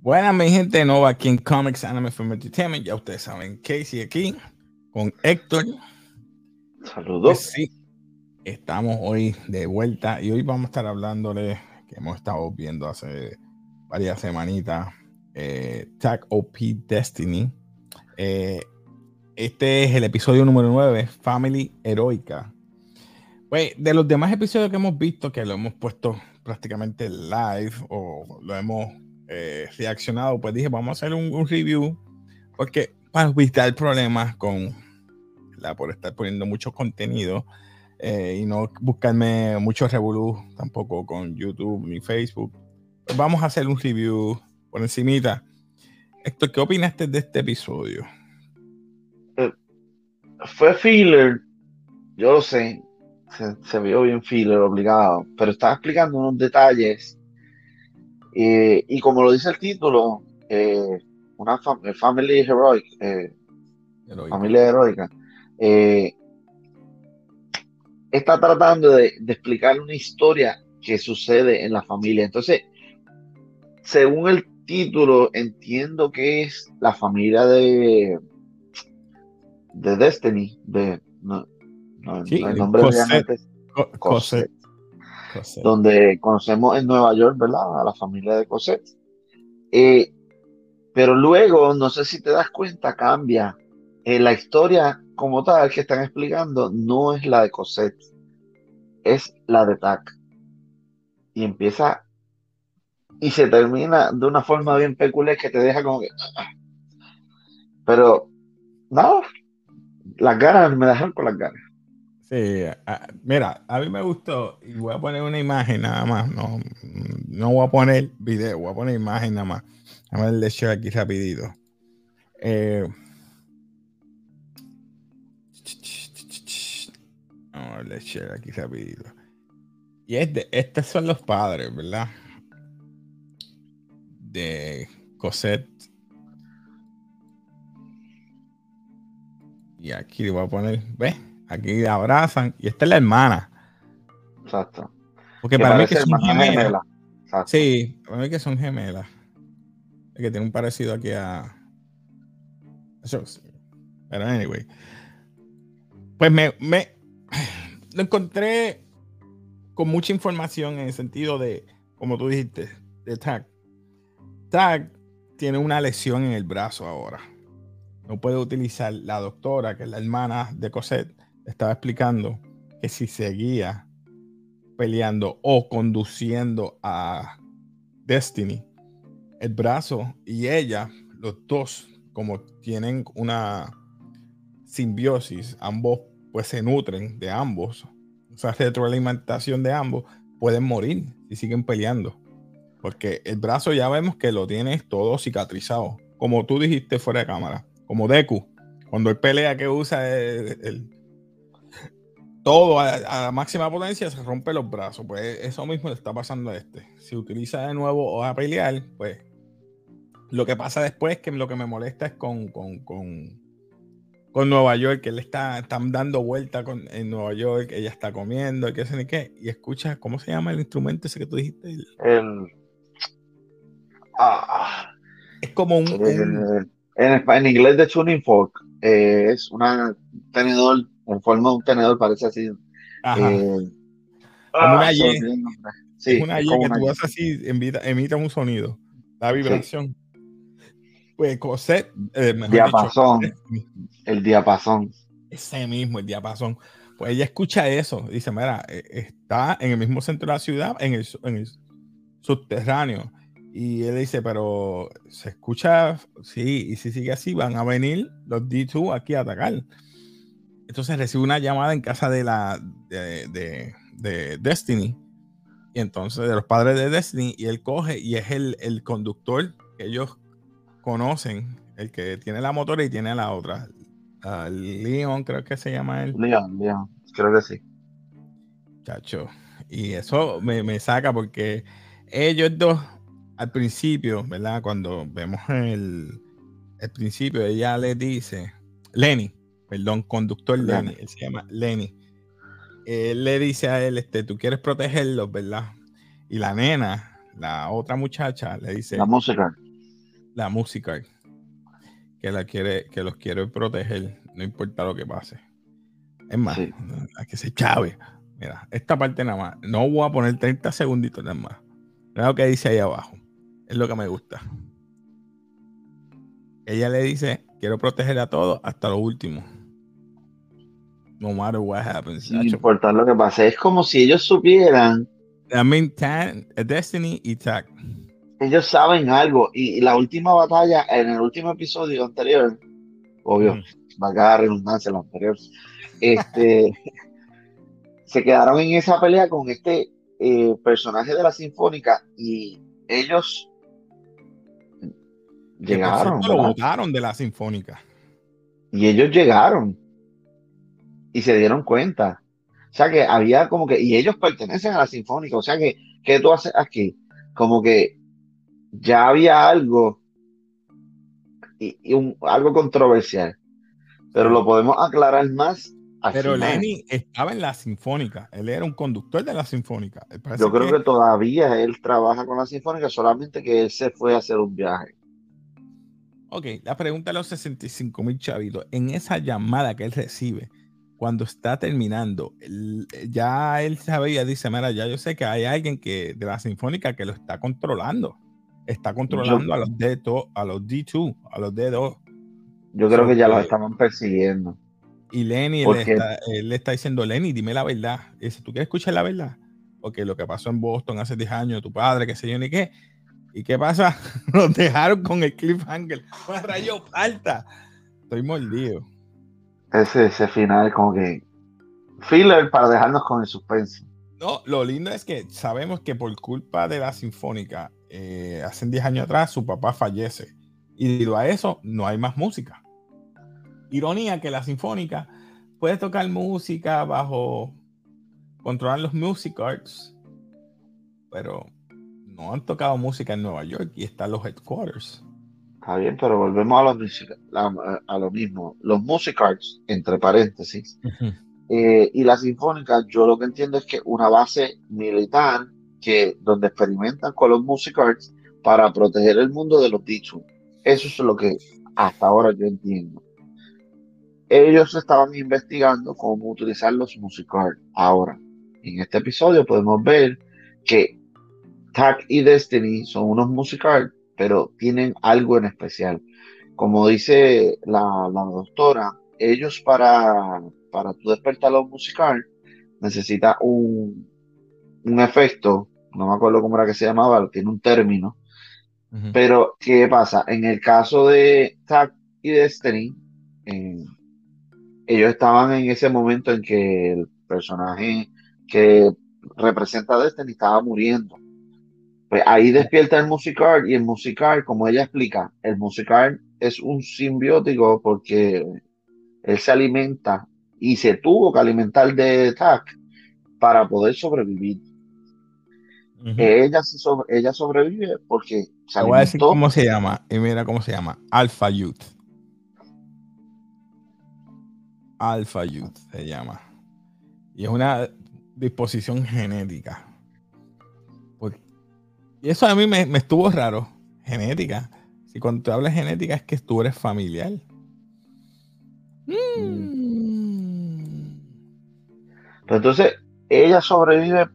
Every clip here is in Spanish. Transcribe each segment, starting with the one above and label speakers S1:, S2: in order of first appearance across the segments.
S1: Buenas, mi gente nueva aquí en Comics Anime Film Entertainment. Ya ustedes saben, Casey aquí con Héctor.
S2: Saludos.
S1: Pues sí, estamos hoy de vuelta y hoy vamos a estar hablándole que hemos estado viendo hace varias semanitas eh, Tag OP Destiny. Eh, este es el episodio número 9, Family Heroica. Pues de los demás episodios que hemos visto, que lo hemos puesto prácticamente live o lo hemos eh, reaccionado, pues dije, vamos a hacer un, review, porque para evitar problemas con por estar poniendo mucho contenido eh, y no buscarme mucho revolú tampoco con YouTube ni Facebook, pues vamos a hacer un review por encimita. Héctor, ¿qué opinaste de este episodio?
S2: Eh, fue filler, yo lo sé, se, se, vio bien filler, obligado, pero estaba explicando unos detalles. Eh, y como lo dice el título, eh, una eh, family heroic, familia heroica, está tratando de, explicar una historia que sucede en la familia. Entonces, según el título, entiendo que es la familia de, de Destiny, de no, el nombre Cosette donde conocemos en Nueva York, ¿verdad? A la familia de Cosette. Eh, pero luego, no sé si te das cuenta, cambia. Eh, la historia como tal que están explicando no es la de Cosette, es la de Tac. Y empieza y se termina de una forma bien peculiar que te deja como que... Pero, no, las ganas me dejaron con las ganas.
S1: Sí, mira, a mí me gustó y voy a poner una imagen nada más. No, no voy a poner video, voy a poner imagen nada más. A ver el show aquí rapidito. Eh, vamos a ver el aquí rapidito. Y este, estos son los padres, ¿verdad? De Cosette. Y aquí le voy a poner, ¿ves? Aquí abrazan. Y esta es la hermana.
S2: Exacto.
S1: Porque para mí que son gemelas. Sí, para mí que son gemelas. Es que tiene un parecido aquí a. Pero anyway. Pues me, me lo encontré con mucha información en el sentido de, como tú dijiste, de Tag. Tag tiene una lesión en el brazo ahora. No puede utilizar la doctora, que es la hermana de Cosette, estaba explicando que si seguía peleando o conduciendo a Destiny, el brazo y ella, los dos, como tienen una simbiosis, ambos pues se nutren de ambos, o sea, retroalimentación de ambos, pueden morir si siguen peleando. Porque el brazo ya vemos que lo tiene todo cicatrizado, como tú dijiste fuera de cámara, como Deku. Cuando él pelea que usa el todo a, máxima potencia se rompe los brazos. Pues eso mismo le está pasando a este. Si utiliza de nuevo a pelear, pues lo que pasa después que lo que me molesta es con, con, con Nueva York, que él está están dando vuelta con, en Nueva York, ella está comiendo, qué sé ni qué, y escucha, ¿cómo se llama el instrumento ese que tú dijiste?
S2: El,
S1: ah, es como un,
S2: en, inglés de tuning fork eh, es un tenedor en forma de un tenedor, parece así.
S1: Ajá. Eh, como una ah, Y. Sí, es una Y que tú haces así, emita, un sonido, la vibración. Pues Cosette.
S2: Eh, diapasón. el diapasón.
S1: Ese mismo, el diapasón. Pues ella escucha eso. Dice: Mira, eh, está en el mismo centro de la ciudad, en el, en el subterráneo. Y él dice: Pero se escucha, sí, y si sigue así, van a venir los D2 aquí a atacar. Entonces recibe una llamada en casa de la de, Destiny. Y entonces de los padres de Destiny. Y él coge y es el, conductor que ellos conocen. El que tiene la motora y tiene la otra. Leon, creo que se llama él.
S2: Leon, Leon. creo que sí.
S1: Chacho. Y eso me, saca porque ellos dos, al principio, ¿verdad? Cuando vemos el, el principio, ella le dice, Lenny, perdón, conductor Lenny, él se llama Lenny. Él le dice a él, este, tú quieres protegerlos, ¿verdad? Y la nena, la otra muchacha, le dice...
S2: La música.
S1: La música. Que, la quiere, que los quiere proteger, no importa lo que pase. Es más, a que se chave. Mira, esta parte nada más. No voy a poner 30 segunditos nada más. Mira lo que dice ahí abajo. Es lo que me gusta. Ella le dice, quiero proteger a todos hasta lo último. No matter what happens.
S2: No importa lo que pase. Es como si ellos supieran.
S1: I mean, Destiny y Tack.
S2: Ellos saben algo. Y, la última batalla, en el último episodio anterior, obvio, va a quedar redundancia lo anterior. Este. se quedaron en esa pelea con este eh, personaje de la Sinfónica y ellos llegaron.
S1: Lo votaron de la Sinfónica.
S2: Y ellos llegaron y se dieron cuenta. O sea que había como que, y ellos pertenecen a la Sinfónica, o sea que, ¿qué tú haces aquí? Como que ya había algo y, algo controversial, pero lo podemos aclarar más
S1: pero Lenny estaba en la Sinfónica, él era un conductor de la Sinfónica.
S2: Yo creo que... todavía él trabaja con la Sinfónica, solamente que él se fue a hacer un viaje.
S1: Ok, la pregunta de los 65 mil chavitos, en esa llamada que él recibe, cuando está terminando, ya él sabía, dice, mira, ya yo sé que hay alguien que de la Sinfónica que lo está controlando. Está controlando a los d a los D2, a los D2.
S2: Yo creo que ya los estaban persiguiendo.
S1: Y Lenny, él, le está diciendo, Lenny, dime la verdad. dice, ¿tú quieres escuchar la verdad? Porque lo que pasó en Boston hace 10 años, tu padre, qué sé yo, ni qué. ¿Y qué pasa? Nos dejaron con el cliffhanger. Una rayo alta. Estoy mordido.
S2: Ese, ese final como que filler para dejarnos con el suspense.
S1: No, lo lindo es que sabemos que por culpa de la Sinfónica, eh, hace 10 años atrás, su papá fallece. Y debido a eso, no hay más música ironía que la sinfónica puede tocar música bajo controlar los music arts, pero no han tocado música en Nueva York y están los headquarters.
S2: Está bien, pero volvemos a lo, a lo mismo. Los music arts, entre paréntesis, eh, y la sinfónica, yo lo que entiendo es que una base militar que donde experimentan con los music arts para proteger el mundo de los dichos. Eso es lo que hasta ahora yo entiendo ellos estaban investigando cómo utilizar los musicals. Ahora, en este episodio podemos ver que Tack y Destiny son unos musicals, pero tienen algo en especial. Como dice la, doctora, ellos para, para despertar los musicales necesita un, un efecto, no me acuerdo cómo era que se llamaba, tiene un término. Pero, ¿qué pasa? En el caso de Tack y Destiny, en, ellos estaban en ese momento en que el personaje que representa a Destiny estaba muriendo. Pues ahí despierta el musical y el musical, como ella explica, el musical es un simbiótico porque él se alimenta y se tuvo que alimentar de TAC para poder sobrevivir. Ella, ella sobrevive porque
S1: se voy a decir cómo se llama y mira cómo se llama Alpha Youth Alpha Youth se llama. Y es una disposición genética. y eso a mí me, estuvo raro. Genética. Si cuando tú hablas genética es que tú eres familiar.
S2: Mm. entonces, ella sobrevive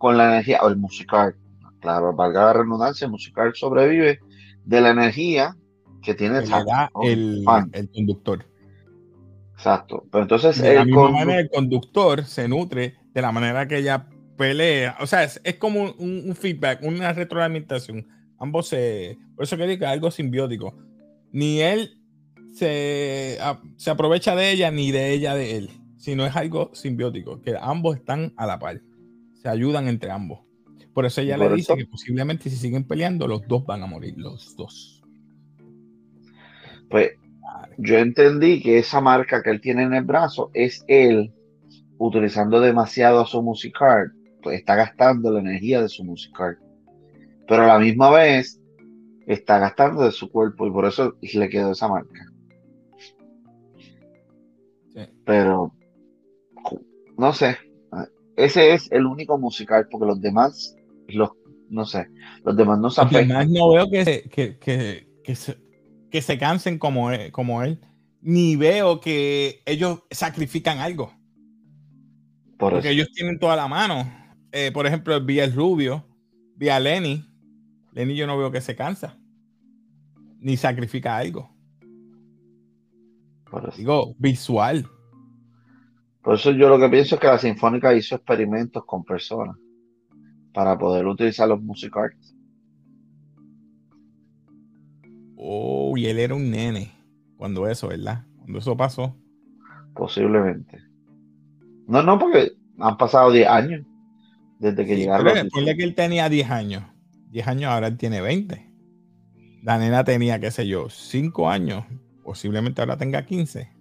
S2: con la energía, o el musical. Claro, valga la redundancia, el musical sobrevive de la energía que tiene
S1: el, el conductor.
S2: Exacto. Pero entonces.
S1: De la misma manera, el conductor se nutre de la manera que ella pelea. O sea, es, como un, feedback, una retroalimentación. Ambos se. Por eso que digo que es algo simbiótico. Ni él se, se aprovecha de ella, ni de ella de él. Sino es algo simbiótico, que ambos están a la par. Se ayudan entre ambos. Por eso ella le dice que posiblemente si siguen peleando, los dos van a morir, los dos.
S2: Pues yo entendí que esa marca que él tiene en el brazo es él utilizando demasiado su music card, pues está gastando la energía de su music card. Pero a la misma vez está gastando de su cuerpo y por eso le quedó esa marca. Pero no sé, ese es el único musical porque los demás, los, no sé, los demás no se
S1: afectan. no veo que se, que, que, que, se, que se cansen como él, como él, ni veo que ellos sacrifican algo. porque ellos tienen toda la mano. Eh, por ejemplo, vi el Rubio, vi a Lenny. Lenny yo no veo que se cansa, ni sacrifica algo. Digo, visual.
S2: Por eso yo lo que pienso es que la Sinfónica hizo experimentos con personas para poder utilizar los music arts.
S1: Oh, y él era un nene cuando eso, ¿verdad? Cuando eso pasó.
S2: Posiblemente. No, no, porque han pasado 10 años desde que llegaron.
S1: Pero que él tenía 10 años. 10 años, ahora él tiene 20. La nena tenía, qué sé yo, 5 años. Posiblemente ahora tenga 15.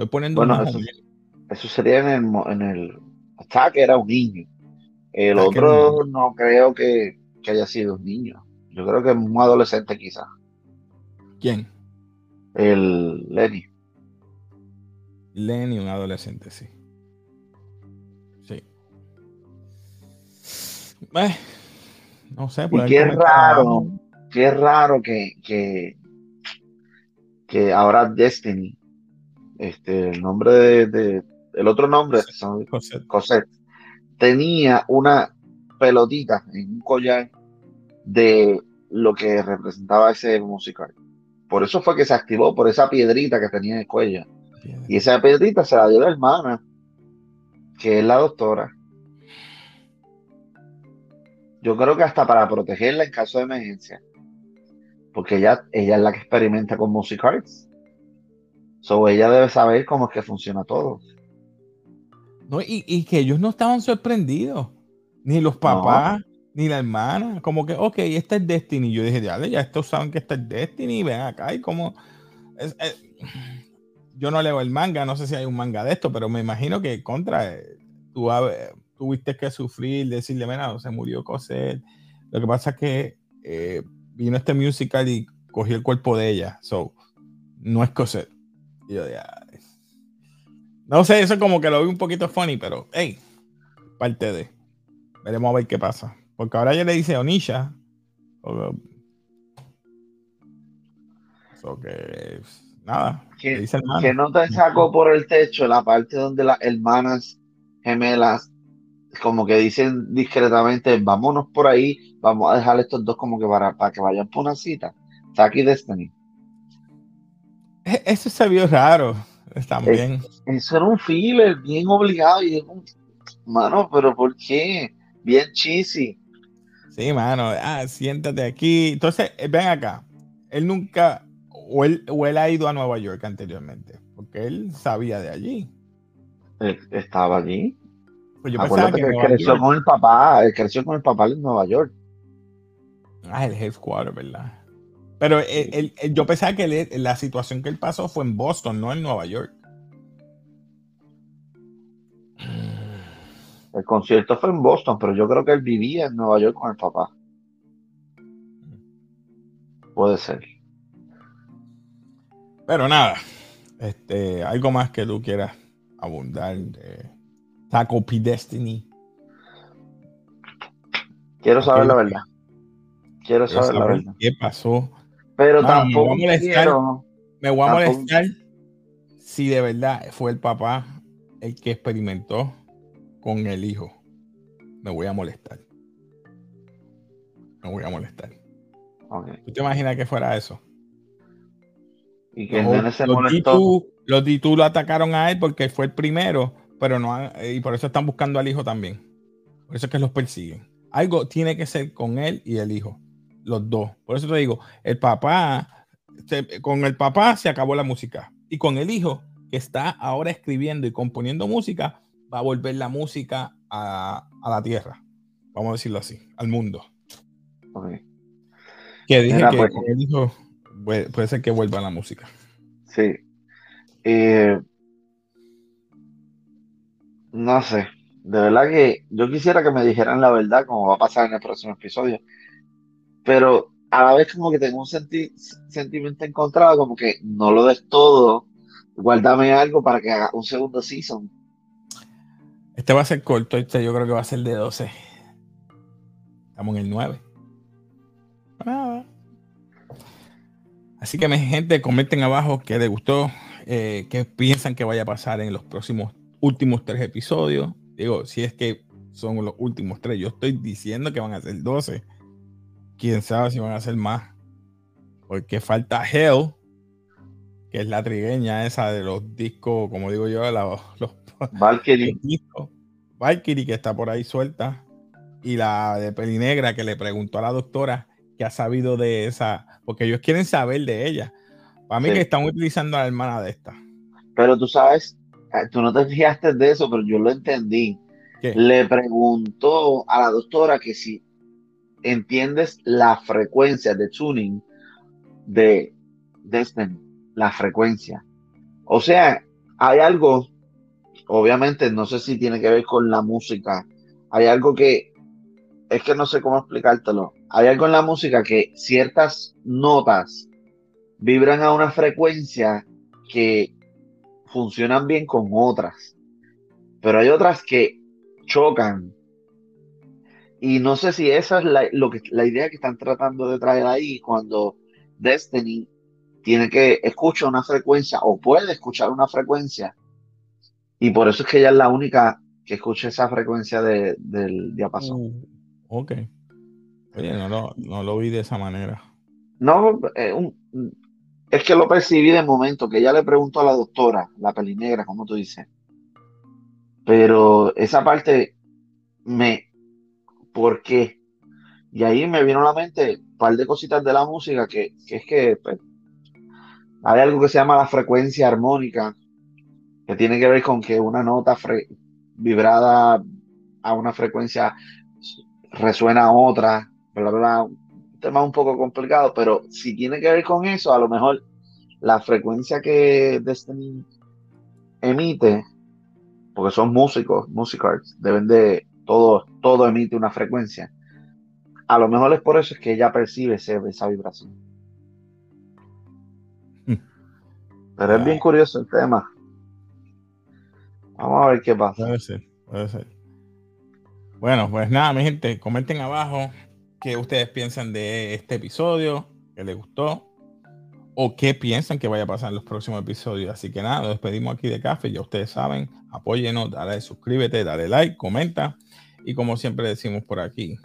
S1: Estoy poniendo
S2: bueno, eso, sería en el, en el ataque, era un niño. El otro no creo que, haya sido un niño. Yo creo que es un adolescente quizás.
S1: ¿Quién?
S2: El Lenny.
S1: Lenny, un adolescente, sí. Sí. Eh, no sé.
S2: Y qué raro, qué raro que, que, que ahora Destiny este, el nombre de, el otro nombre, Cosette. tenía una pelotita en un collar de lo que representaba ese musical. Por eso fue que se activó, por esa piedrita que tenía en el cuello. Y esa piedrita se la dio la hermana, que es la doctora. Yo creo que hasta para protegerla en caso de emergencia. Porque ella, ella es la que experimenta con Music. So, ella debe saber cómo es que funciona todo.
S1: No, y, que ellos no estaban sorprendidos. Ni los papás, ni la hermana. Como que, ok, esta es Destiny. Yo dije, ya, ya estos saben que esta es Destiny. Ven acá y como. yo no leo el manga, no sé si hay un manga de esto, pero me imagino que contra. Eh, tú tuviste que sufrir, decirle, mira, se murió Cosette. Lo que pasa es que eh, vino este musical y cogió el cuerpo de ella. So, no es Cosette yo No sé, eso como que lo vi un poquito funny, pero hey, parte de. Veremos a ver qué pasa. Porque ahora ya le dice Onisha. que nada.
S2: Que, que no te sacó por el techo la parte donde las hermanas gemelas como que dicen discretamente, vámonos por ahí, vamos a dejar estos dos como que para, para que vayan por una cita. Saki Destiny.
S1: E-, eso se vio raro también.
S2: Eso era un filler bien obligado y mano, pero ¿por qué? Bien cheesy.
S1: Sí, mano, ah, siéntate aquí. Entonces, eh, ven acá. Él nunca, o él, o él ha ido a Nueva York anteriormente, porque él sabía de allí.
S2: Estaba allí. Pues yo pensaba que, creció con el papá, él creció con el papá en Nueva York.
S1: Ah, el headquarter, ¿verdad? Pero yo pensaba que la situación que él pasó fue en Boston, no en Nueva York.
S2: El concierto fue en Boston, pero yo creo que él vivía en Nueva York con el papá. Puede ser.
S1: Pero nada, este, algo más que tú quieras abundar de Taco P Destiny.
S2: Quiero saber la verdad. Quiero saber la verdad.
S1: ¿Qué pasó
S2: pero tampoco me voy a molestar,
S1: me voy a molestar si de verdad fue el papá el que experimentó con el hijo. Me voy a molestar. Me voy a molestar. ¿Tú te imaginas que fuera eso?
S2: Y que los, se molestó.
S1: los lo atacaron a él porque fue el primero, pero no y por eso están buscando al hijo también. Por eso es que los persiguen. Algo tiene que ser con él y el hijo los dos. Por eso te digo, el papá, con el papá se acabó la música. Y con el hijo, que está ahora escribiendo y componiendo música, va a volver la música a, la tierra. Vamos a decirlo así, al mundo. Que dije que pues, el hijo puede, ser que vuelva la música.
S2: Sí. Eh, No sé. De verdad que yo quisiera que me dijeran la verdad, como va a pasar en el próximo episodio. Pero a la vez como que tengo un senti- sentimiento encontrado, como que no lo des todo, guárdame algo para que haga un segundo season.
S1: Este va a ser corto, este yo creo que va a ser de 12. Estamos en el 9. Nada. Así que, mi gente, comenten abajo qué les gustó, eh, qué piensan que vaya a pasar en los próximos últimos tres episodios. Digo, si es que son los últimos tres, yo estoy diciendo que van a ser 12. Quién sabe si van a ser más. Porque falta Hell, que es la trigueña esa de los discos, como digo yo, los, los
S2: Valkyrie.
S1: discos. Valkyrie, que está por ahí suelta. Y la de Pelinegra, que le preguntó a la doctora que ha sabido de esa, porque ellos quieren saber de ella. Para mí
S2: Sí.
S1: que están utilizando a la hermana de esta.
S2: Pero tú sabes, eh, tú no te fijaste de eso, pero yo lo entendí.
S1: ¿Qué?
S2: Le preguntó a la doctora que si entiendes la frecuencia de tuning de Destiny, la frecuencia. O sea, hay algo, obviamente, no sé si tiene que ver con la música. Hay algo que, es que no sé cómo explicártelo. Hay algo en la música que ciertas notas vibran a una frecuencia que funcionan bien con otras. Pero hay otras que chocan. Y no sé si esa es la, lo que, la idea que están tratando de traer ahí cuando Destiny tiene que escuchar una frecuencia o puede escuchar una frecuencia. Y por eso es que ella es la única que escucha esa frecuencia de- del diapasón.
S1: Uh, ok. Oye, no lo, no lo vi de esa manera.
S2: No, eh, un- es que lo percibí de momento, que ella le preguntó a la doctora, la pelinegra, como tú dices. Pero esa parte me, ¿por qué? Y ahí me vino a la mente un par de cositas de la música, que, que es que pues, hay algo que se llama la frecuencia armónica, que tiene que ver con que una nota vibrada a una frecuencia resuena a otra, bla, bla, bla. Un tema un poco complicado, pero si tiene que ver con eso, a lo mejor la frecuencia que Destiny emite, porque son músicos, musicars, deben de, todo, todo emite una frecuencia. A lo mejor es por eso es que ella percibe ese- esa vibración. Pero es bien curioso el tema. Vamos a ver qué pasa.
S1: Puede ser, puede ser. Bueno, pues nada, mi gente, comenten abajo qué ustedes piensan de este episodio, qué les gustó, o qué piensan que vaya a pasar en los próximos episodios. Así que nada, nos despedimos aquí de café, ya ustedes saben, apóyenos, dale suscríbete, dale like, comenta, y como siempre decimos por aquí,